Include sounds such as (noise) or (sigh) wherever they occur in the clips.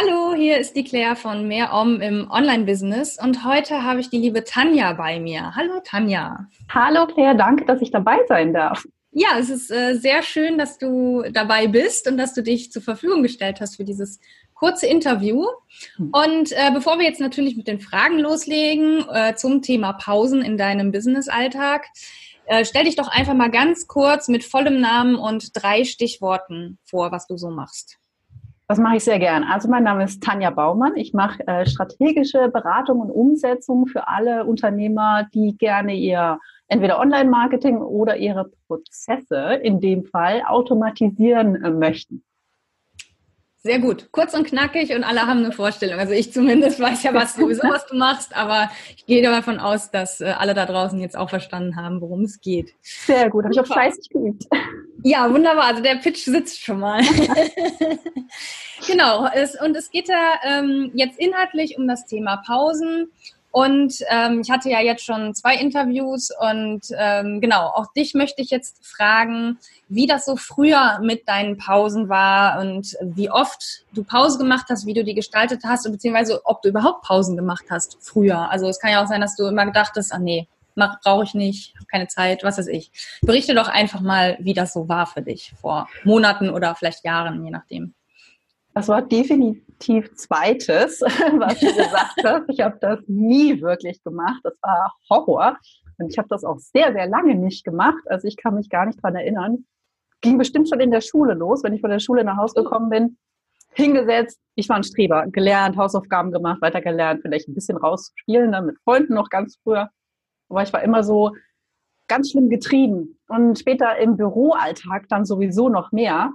Hallo, hier ist die Claire von Mehr Om im Online-Business und heute habe ich die liebe Tanja bei mir. Hallo Tanja. Hallo Claire, danke, dass ich dabei sein darf. Ja, es ist äh, sehr schön, dass du dabei bist und dass du dich zur Verfügung gestellt hast für dieses kurze Interview. Hm. Und äh, bevor wir jetzt natürlich mit den Fragen loslegen äh, zum Thema Pausen in deinem Business-Alltag, äh, stell dich doch einfach mal ganz kurz mit vollem Namen und drei Stichworten vor, was du so machst. Das mache ich sehr gern. Also mein Name ist Tanja Baumann. Ich mache äh, strategische Beratung und Umsetzung für alle Unternehmer, die gerne ihr entweder Online-Marketing oder ihre Prozesse in dem Fall automatisieren äh, möchten. Sehr gut. Kurz und knackig und alle haben eine Vorstellung. Also ich zumindest weiß ja was (laughs) sowieso, was du machst, aber ich gehe davon aus, dass äh, alle da draußen jetzt auch verstanden haben, worum es geht. Sehr gut. Habe ich auch fleißig geübt. Ja, wunderbar. Also der Pitch sitzt schon mal. (laughs) genau. Es, und es geht ja ähm, jetzt inhaltlich um das Thema Pausen und ähm, ich hatte ja jetzt schon zwei Interviews und ähm, genau, auch dich möchte ich jetzt fragen, wie das so früher mit deinen Pausen war und wie oft du Pause gemacht hast, wie du die gestaltet hast, beziehungsweise ob du überhaupt Pausen gemacht hast früher. Also es kann ja auch sein, dass du immer gedacht hast, ah nee, brauche ich nicht, habe keine Zeit, was weiß ich. Berichte doch einfach mal, wie das so war für dich vor Monaten oder vielleicht Jahren, je nachdem. Das war definitiv zweites, (laughs) was du gesagt hast. Ich habe das nie wirklich gemacht. Das war Horror. Und ich habe das auch sehr, sehr lange nicht gemacht. Also ich kann mich gar nicht dran erinnern. Ging bestimmt schon in der Schule los, wenn ich von der Schule nach Hause gekommen bin. Hingesetzt, ich war ein Streber, gelernt, Hausaufgaben gemacht, weitergelernt, vielleicht ein bisschen rausspielen, dann mit Freunden noch ganz früher. Aber ich war immer so ganz schlimm getrieben. Und später im Büroalltag dann sowieso noch mehr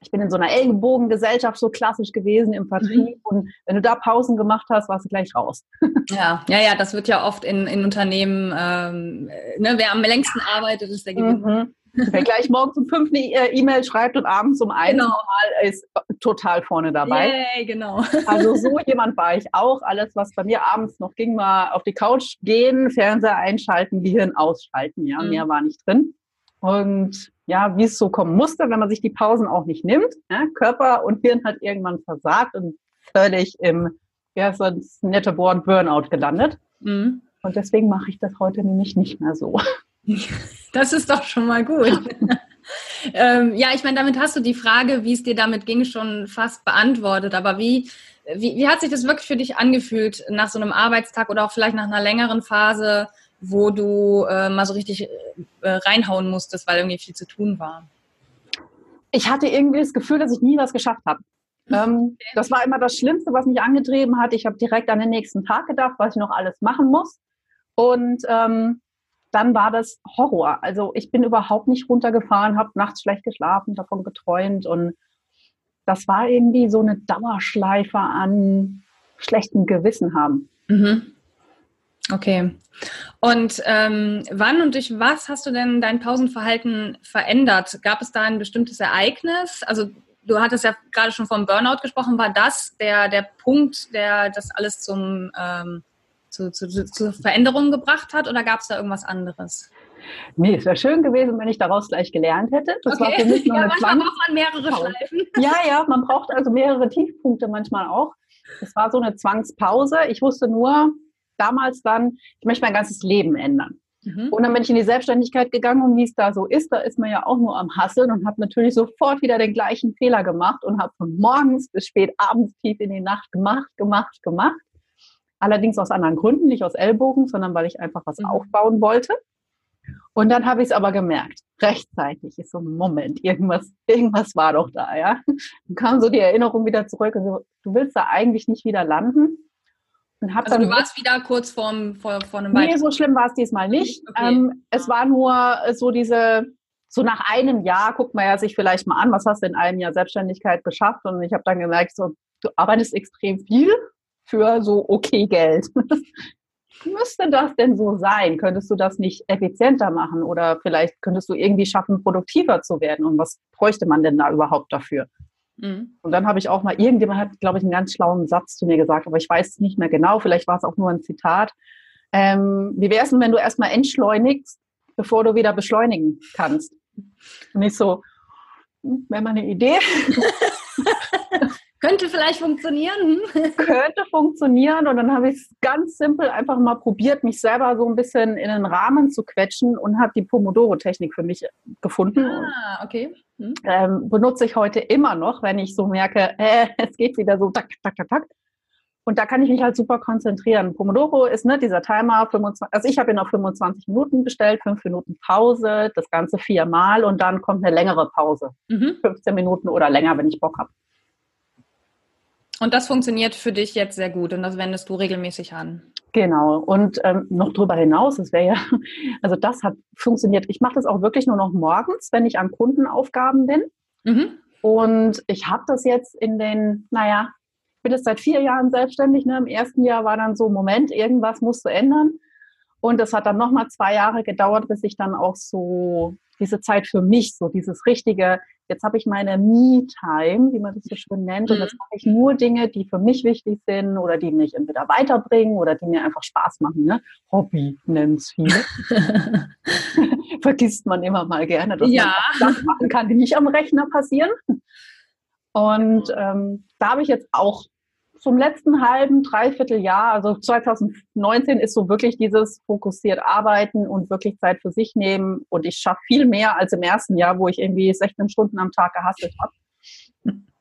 ich bin in so einer Ellenbogengesellschaft so klassisch gewesen im Vertrieb mhm. und wenn du da Pausen gemacht hast, warst du gleich raus. (laughs) Ja, ja, ja, das wird ja oft in, in Unternehmen, ähm, ne, wer am längsten arbeitet, ist der Gewinner. Mhm. Wer gleich morgens um fünf eine E-Mail schreibt und abends um eins genau. Ist total vorne dabei. Yay, genau. (laughs) Also so jemand war ich auch. Alles, was bei mir abends noch ging, war auf die Couch gehen, Fernseher einschalten, Gehirn ausschalten. Ja, mhm. mehr war nicht drin. Und ja, wie es so kommen musste, wenn man sich die Pausen auch nicht nimmt. Ja, Körper und Hirn hat irgendwann versagt und völlig im, ja, so ein nette Wort Burnout gelandet. Mhm. Und deswegen mache ich das heute nämlich nicht mehr so. (laughs) Das ist doch schon mal gut. (laughs) ähm, ja, ich meine, damit hast du die Frage, wie es dir damit ging, schon fast beantwortet. Aber wie, wie, wie hat sich das wirklich für dich angefühlt nach so einem Arbeitstag oder auch vielleicht nach einer längeren Phase? Wo du äh, mal so richtig äh, reinhauen musstest, weil irgendwie viel zu tun war? Ich hatte irgendwie das Gefühl, dass ich nie was geschafft habe. (laughs) Ähm, das war immer das Schlimmste, was mich angetrieben hat. Ich habe direkt an den nächsten Tag gedacht, was ich noch alles machen muss. Und ähm, dann war das Horror. Also ich bin überhaupt nicht runtergefahren, habe nachts schlecht geschlafen, davon geträumt. Und das war irgendwie so eine Dauerschleife an schlechtem Gewissen haben. Mhm. Okay. Und ähm, wann und durch was hast du denn dein Pausenverhalten verändert? Gab es da ein bestimmtes Ereignis? Also du hattest ja gerade schon vom Burnout gesprochen. War das der, der Punkt, der das alles zum, ähm, zu, zu, zu Veränderungen gebracht hat oder gab es da irgendwas anderes? Nee, es wäre schön gewesen, wenn ich daraus gleich gelernt hätte. Das okay. war für mich nur ja, eine manchmal braucht man mehrere Schleifen. (laughs) Ja, ja, man braucht also mehrere Tiefpunkte manchmal auch. Es war so eine Zwangspause. Ich wusste nur, damals dann, ich möchte mein ganzes Leben ändern. Mhm. Und dann bin ich in die Selbstständigkeit gegangen und wie es da so ist, da ist man ja auch nur am Hasseln und habe natürlich sofort wieder den gleichen Fehler gemacht und habe von morgens bis spät abends tief in die Nacht gemacht, gemacht, gemacht. Allerdings aus anderen Gründen, nicht aus Ellbogen, sondern weil ich einfach was mhm. aufbauen wollte. Und dann habe ich es aber gemerkt, rechtzeitig. Ich so, Moment, irgendwas, irgendwas war doch da, ja. Dann kam so die Erinnerung wieder zurück und so, du willst da eigentlich nicht wieder landen. Also du warst wieder kurz vorm, vor, vor einem Nee, so schlimm war es diesmal nicht. Okay. Ähm, es war nur so diese so nach einem Jahr guckt man ja sich vielleicht mal an, was hast du in einem Jahr Selbstständigkeit geschafft? Und ich habe dann gemerkt, so, du arbeitest extrem viel für so okay Geld. (laughs) Müsste das denn so sein? Könntest du das nicht effizienter machen oder vielleicht könntest du irgendwie schaffen, produktiver zu werden? Und was bräuchte man denn da überhaupt dafür? Mhm. Und dann habe ich auch mal, irgendjemand hat, glaube ich, einen ganz schlauen Satz zu mir gesagt, aber ich weiß es nicht mehr genau, vielleicht war es auch nur ein Zitat. Ähm, wie wäre es denn, wenn du erstmal entschleunigst, bevor du wieder beschleunigen kannst? Und ich so, hm, wäre mal eine Idee. (laughs) (laughs) Könnte vielleicht funktionieren. (laughs) Könnte funktionieren. Und dann habe ich es ganz simpel einfach mal probiert, mich selber so ein bisschen in den Rahmen zu quetschen und habe die Pomodoro-Technik für mich gefunden. Ah, okay. Hm. Ähm, benutze ich heute immer noch, wenn ich so merke, (laughs) äh, es geht wieder so tak, tak, tak, tak. Und da kann ich mich halt super konzentrieren. Pomodoro ist ne, dieser Timer, 25, also ich habe ihn auf 25 Minuten bestellt, 5 Minuten Pause, das Ganze viermal und dann kommt eine längere Pause. Mhm. 15 Minuten oder länger, wenn ich Bock habe. Und das funktioniert für dich jetzt sehr gut und das wendest du regelmäßig an. Genau. Und ähm, noch darüber hinaus, das wäre ja, (laughs) also das hat funktioniert. Ich mache das auch wirklich nur noch morgens, wenn ich an Kundenaufgaben bin. Mhm. Und ich habe das jetzt in den, naja, ich bin jetzt seit vier Jahren selbstständig. Ne? Im ersten Jahr war dann so, Moment, irgendwas musst du ändern. Und es hat dann nochmal zwei Jahre gedauert, bis ich dann auch so diese Zeit für mich, so dieses richtige, jetzt habe ich meine Me-Time, wie man das so schön nennt, und jetzt mhm. mache ich nur Dinge, die für mich wichtig sind oder die mich entweder weiterbringen oder die mir einfach Spaß machen. Ne? Hobby nennen es viele. (laughs) Vergisst man immer mal gerne, dass ja. man Sachen machen kann, die nicht am Rechner passieren. Und ähm, da habe ich jetzt auch zum letzten halben, dreiviertel Jahr, also 2019 ist so wirklich dieses fokussiert arbeiten und wirklich Zeit für sich nehmen. Und ich schaffe viel mehr als im ersten Jahr, wo ich irgendwie 16 Stunden am Tag gehasselt habe.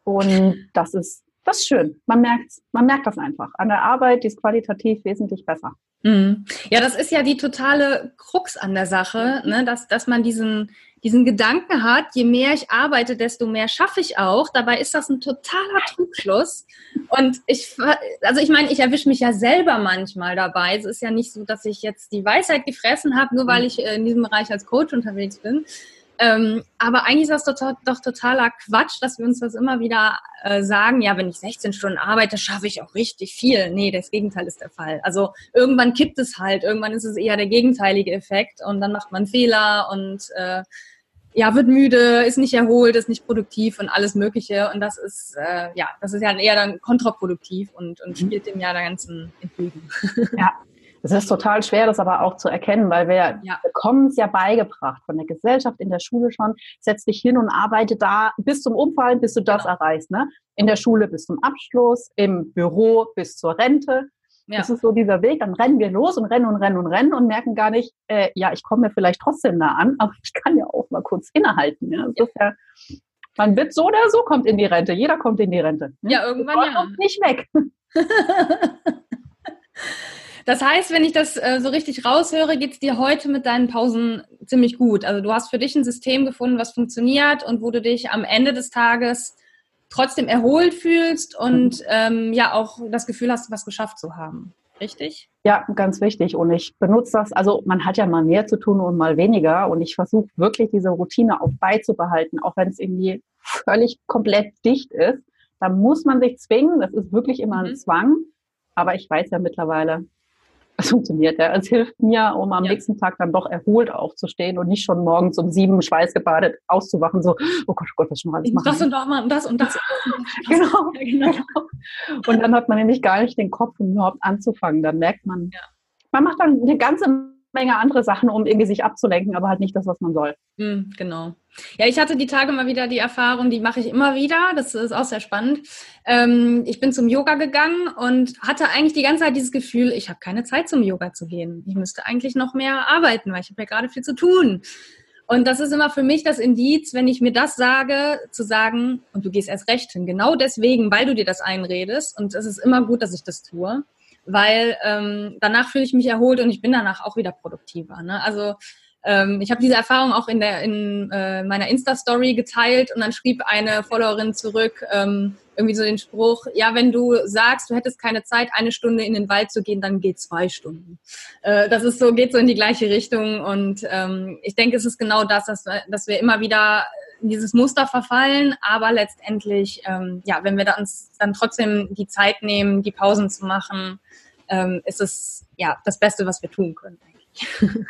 Und das ist, das ist schön. Man merkt, man merkt das einfach. An der Arbeit, die ist qualitativ wesentlich besser. Mhm. Ja, das ist ja die totale Krux an der Sache, ne? dass, dass man diesen, diesen Gedanken hat, je mehr ich arbeite, desto mehr schaffe ich auch. Dabei ist das ein totaler Trugschluss. Und ich, also ich meine, ich erwische mich ja selber manchmal dabei. Es ist ja nicht so, dass ich jetzt die Weisheit gefressen habe, nur weil mhm. ich äh, in diesem Bereich als Coach unterwegs bin. Ähm, aber eigentlich ist das doch, doch, totaler Quatsch, dass wir uns das immer wieder äh, sagen, ja, wenn ich 16 Stunden arbeite, schaffe ich auch richtig viel. Nee, das Gegenteil ist der Fall. Also irgendwann kippt es halt, irgendwann ist es eher der gegenteilige Effekt und dann macht man Fehler und äh, ja, wird müde, ist nicht erholt, ist nicht produktiv und alles Mögliche. Und das ist, äh, ja, das ist ja eher dann kontraproduktiv und, und mhm. spielt dem ja der ganzen entgegen. Ja, (laughs) es ist total schwer, das aber auch zu erkennen, weil wir ja. bekommen es ja beigebracht von der Gesellschaft in der Schule schon. Setz dich hin und arbeite da bis zum Umfallen, bis du das genau. erreichst. Ne? In der Schule bis zum Abschluss, im Büro bis zur Rente. Ja. Das ist so dieser Weg. Dann rennen wir los und rennen und rennen und rennen und merken gar nicht, äh, ja, ich komme mir vielleicht trotzdem nah an, aber ich kann ja auch mal kurz innehalten. Ja? Ja, man wird so oder so kommt in die Rente. Jeder kommt in die Rente. Ne? Ja, irgendwann ja. Nicht weg. (laughs) Das heißt, wenn ich das äh, so richtig raushöre, geht es dir heute mit deinen Pausen ziemlich gut. Also du hast für dich ein System gefunden, was funktioniert und wo du dich am Ende des Tages trotzdem erholt fühlst und mhm. ähm, ja auch das Gefühl hast, was geschafft zu haben. Richtig? Ja, ganz wichtig. Und ich benutze das, also man hat ja mal mehr zu tun und mal weniger. Und ich versuche wirklich diese Routine auch beizubehalten, auch wenn es irgendwie völlig komplett dicht ist. Da muss man sich zwingen. Das ist wirklich immer ein mhm. Zwang. Aber ich weiß ja mittlerweile, es funktioniert. Ja. Es hilft mir, um am ja. nächsten Tag dann doch erholt aufzustehen und nicht schon morgens um sieben schweißgebadet auszuwachen, so, oh Gott, oh Gott, was schon mal alles machen. Das und das und das und das. (laughs) genau. (laughs) Ja, genau. Und dann hat man nämlich gar nicht den Kopf, um überhaupt anzufangen. Dann merkt man, ja. man macht dann eine ganze Menge andere Sachen, um irgendwie sich abzulenken, aber halt nicht das, was man soll. Mhm, genau. Ja, ich hatte die Tage mal wieder die Erfahrung, die mache ich immer wieder. Das ist auch sehr spannend. Ähm, ich bin zum Yoga gegangen und hatte eigentlich die ganze Zeit dieses Gefühl, ich habe keine Zeit zum Yoga zu gehen. Ich müsste eigentlich noch mehr arbeiten, weil ich habe ja gerade viel zu tun. Und das ist immer für mich das Indiz, wenn ich mir das sage, zu sagen, und du gehst erst recht hin, genau deswegen, weil du dir das einredest. Und es ist immer gut, dass ich das tue weil ähm, danach fühle ich mich erholt und ich bin danach auch wieder produktiver. Ne? Also ähm, ich habe diese Erfahrung auch in, der, in äh, meiner Insta-Story geteilt und dann schrieb eine Followerin zurück, ähm, irgendwie so den Spruch, ja, wenn du sagst, du hättest keine Zeit, eine Stunde in den Wald zu gehen, dann geht zwei Stunden. Äh, das ist so, geht so in die gleiche Richtung und ähm, ich denke, es ist genau das, dass, dass wir immer wieder in dieses Muster verfallen, aber letztendlich, ähm, ja, wenn wir da uns dann trotzdem die Zeit nehmen, die Pausen zu machen, ähm, ist es ja das Beste, was wir tun können. (laughs)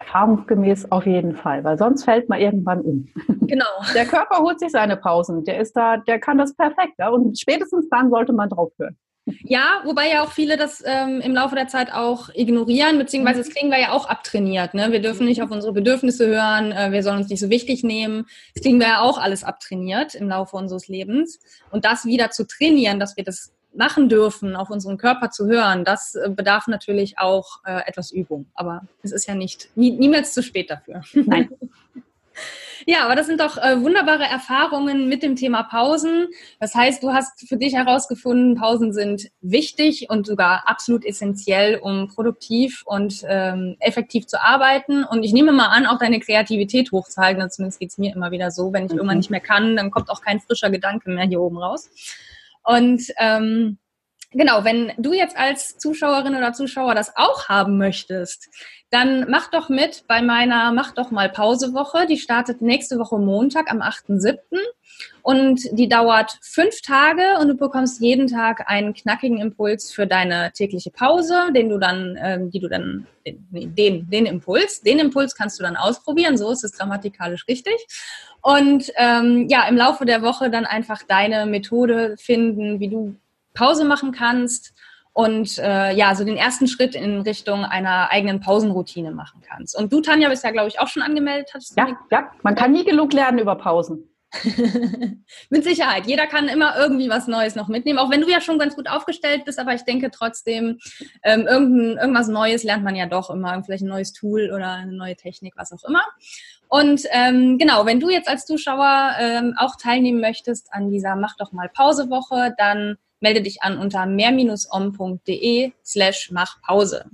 Erfahrungsgemäß auf jeden Fall, weil sonst fällt man irgendwann um. (laughs) Genau. Der Körper holt sich seine Pausen, der ist da, der kann das perfekt. Ja? Und spätestens dann sollte man drauf hören. Ja, wobei ja auch viele das ähm, im Laufe der Zeit auch ignorieren, beziehungsweise das kriegen wir ja auch abtrainiert. Ne? Wir dürfen nicht auf unsere Bedürfnisse hören, äh, wir sollen uns nicht so wichtig nehmen. Das kriegen wir ja auch alles abtrainiert im Laufe unseres Lebens. Und das wieder zu trainieren, dass wir das machen dürfen, auf unseren Körper zu hören, das äh, bedarf natürlich auch äh, etwas Übung. Aber es ist ja nicht nie, niemals zu spät dafür. Nein. (laughs) Ja, aber das sind doch äh, wunderbare Erfahrungen mit dem Thema Pausen. Das heißt, du hast für dich herausgefunden, Pausen sind wichtig und sogar absolut essentiell, um produktiv und ähm, effektiv zu arbeiten. Und ich nehme mal an, auch deine Kreativität hochzuhalten. Zumindest geht's mir immer wieder so. Wenn ich mhm. irgendwann nicht mehr kann, dann kommt auch kein frischer Gedanke mehr hier oben raus. Und ähm, genau, wenn du jetzt als Zuschauerin oder Zuschauer das auch haben möchtest, dann mach doch mit bei meiner Mach doch mal Pausewoche. Die startet nächste Woche Montag am 8.7. und die dauert fünf Tage und du bekommst jeden Tag einen knackigen Impuls für deine tägliche Pause, den du dann, ähm, die du dann, den, den Impuls, den Impuls kannst du dann ausprobieren, so ist es grammatikalisch richtig. Und ähm, ja, im Laufe der Woche dann einfach deine Methode finden, wie du Pause machen kannst und äh, ja, so den ersten Schritt in Richtung einer eigenen Pausenroutine machen kannst. Und du, Tanja, bist ja, glaube ich, auch schon angemeldet. Hattest ja, ja, man kann nie genug lernen über Pausen. (laughs) Mit Sicherheit. Jeder kann immer irgendwie was Neues noch mitnehmen, auch wenn du ja schon ganz gut aufgestellt bist, aber ich denke trotzdem, ähm, irgendwas Neues lernt man ja doch immer, vielleicht ein neues Tool oder eine neue Technik, was auch immer. Und ähm, genau, wenn du jetzt als Zuschauer ähm, auch teilnehmen möchtest an dieser Mach doch mal Pausewoche, dann melde dich an unter mehr-om.de slash machpause.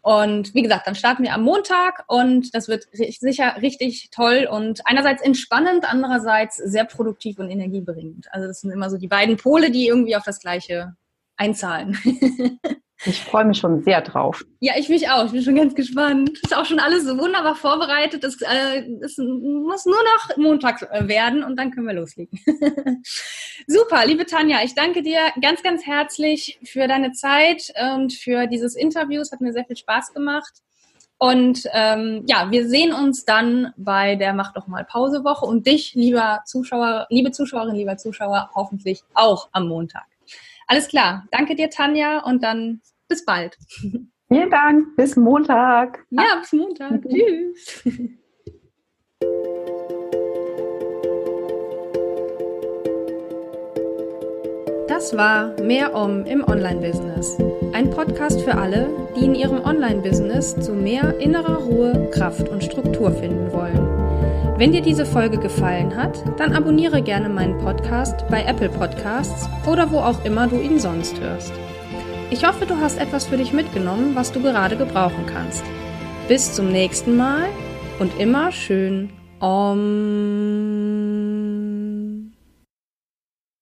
Und wie gesagt, dann starten wir am Montag und das wird sicher richtig toll und einerseits entspannend, andererseits sehr produktiv und energiebringend. Also das sind immer so die beiden Pole, die irgendwie auf das Gleiche einzahlen. (laughs) Ich freue mich schon sehr drauf. Ja, ich mich auch. Ich bin schon ganz gespannt. Ist auch schon alles so wunderbar vorbereitet. Es, äh, es muss nur noch Montag äh, werden und dann können wir loslegen. (laughs) Super, liebe Tanja, ich danke dir ganz, ganz herzlich für deine Zeit und für dieses Interview. Es hat mir sehr viel Spaß gemacht. Und ähm, ja, wir sehen uns dann bei der Mach doch mal Pausewoche und dich, lieber Zuschauer, liebe Zuschauerin, lieber Zuschauer, hoffentlich auch am Montag. Alles klar. Danke dir, Tanja, und dann bis bald. Vielen Dank. Bis Montag. Ja, bis Montag. (laughs) Tschüss. Das war Mehr Om im Online-Business. Ein Podcast für alle, die in ihrem Online-Business zu mehr innerer Ruhe, Kraft und Struktur finden wollen. Wenn dir diese Folge gefallen hat, dann abonniere gerne meinen Podcast bei Apple Podcasts oder wo auch immer du ihn sonst hörst. Ich hoffe, du hast etwas für dich mitgenommen, was du gerade gebrauchen kannst. Bis zum nächsten Mal und immer schön Om.